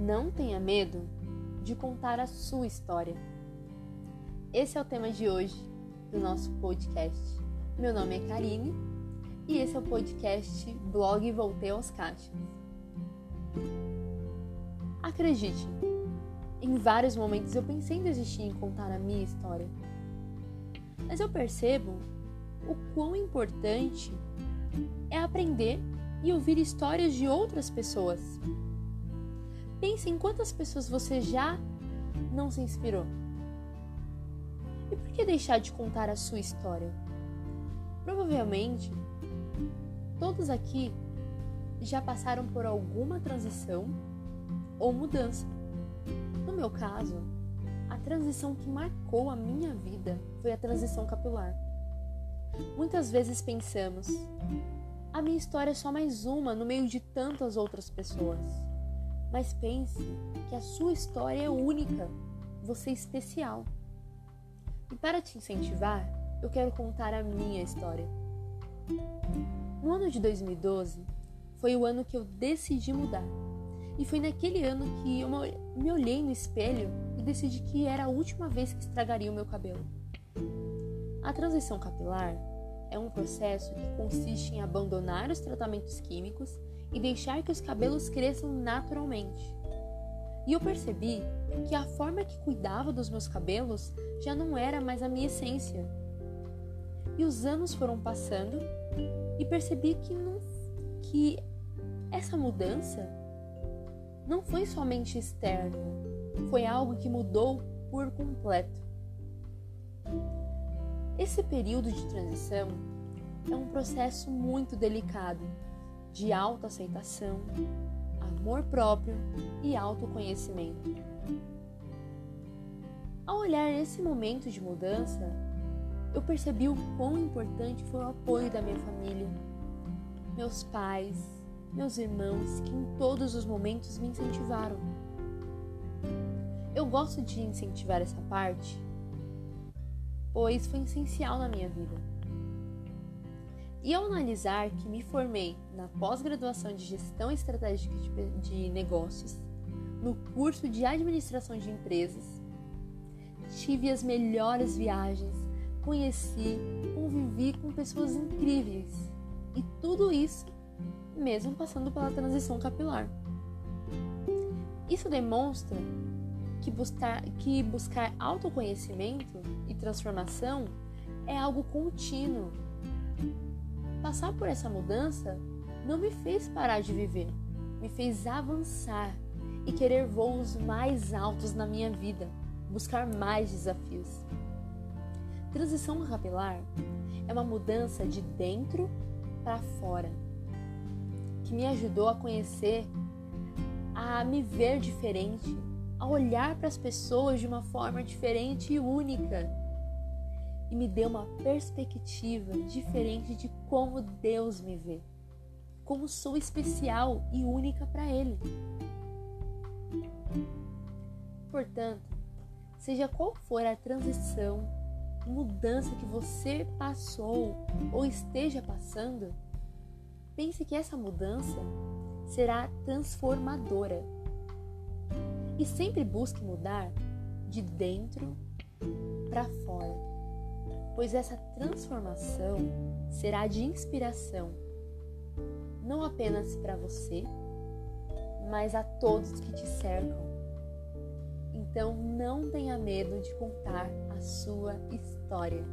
Não tenha medo de contar a sua história. Esse é o tema de hoje do nosso podcast. Meu nome é Karine e esse é o podcast Blog Voltei aos Caixas. Acredite, em vários momentos eu pensei em desistir em contar a minha história. Mas eu percebo o quão importante é aprender e ouvir histórias de outras pessoas. Pense em quantas pessoas você já não se inspirou. E por que deixar de contar a sua história? Provavelmente, todos aqui já passaram por alguma transição ou mudança. No meu caso, a transição que marcou a minha vida foi a transição capilar. Muitas vezes pensamos, a minha história é só mais uma no meio de tantas outras pessoas. Mas pense que a sua história é única, você é especial. E para te incentivar, eu quero contar a minha história. No ano de 2012, foi o ano que eu decidi mudar. E foi naquele ano que eu me olhei no espelho e decidi que era a última vez que estragaria o meu cabelo. A transição capilar é um processo que consiste em abandonar os tratamentos químicos e deixar que os cabelos cresçam naturalmente. E eu percebi que a forma que cuidava dos meus cabelos já não era mais a minha essência. E os anos foram passando e percebi que, não, que essa mudança não foi somente externa, foi algo que mudou por completo. Esse período de transição é um processo muito delicado de autoaceitação, amor próprio e autoconhecimento. Ao olhar esse momento de mudança, eu percebi o quão importante foi o apoio da minha família, meus pais, meus irmãos, que em todos os momentos me incentivaram. Eu gosto de incentivar essa parte, pois foi essencial na minha vida. E ao analisar que me formei na pós-graduação de Gestão Estratégica de Negócios, no curso de Administração de Empresas, tive as melhores viagens, conheci, convivi com pessoas incríveis e tudo isso mesmo passando pela transição capilar. Isso demonstra que buscar, que buscar autoconhecimento e transformação é algo contínuo Passar por essa mudança não me fez parar de viver, me fez avançar e querer voos mais altos na minha vida, buscar mais desafios. Transição capilar é uma mudança de dentro para fora, que me ajudou a conhecer, a me ver diferente, a olhar para as pessoas de uma forma diferente e única e me deu uma perspectiva diferente de como Deus me vê, como sou especial e única para Ele. Portanto, seja qual for a transição, mudança que você passou ou esteja passando, pense que essa mudança será transformadora. E sempre busque mudar de dentro para fora pois essa transformação será de inspiração, não apenas para você, mas a todos que te cercam. Então não tenha medo de contar a sua história.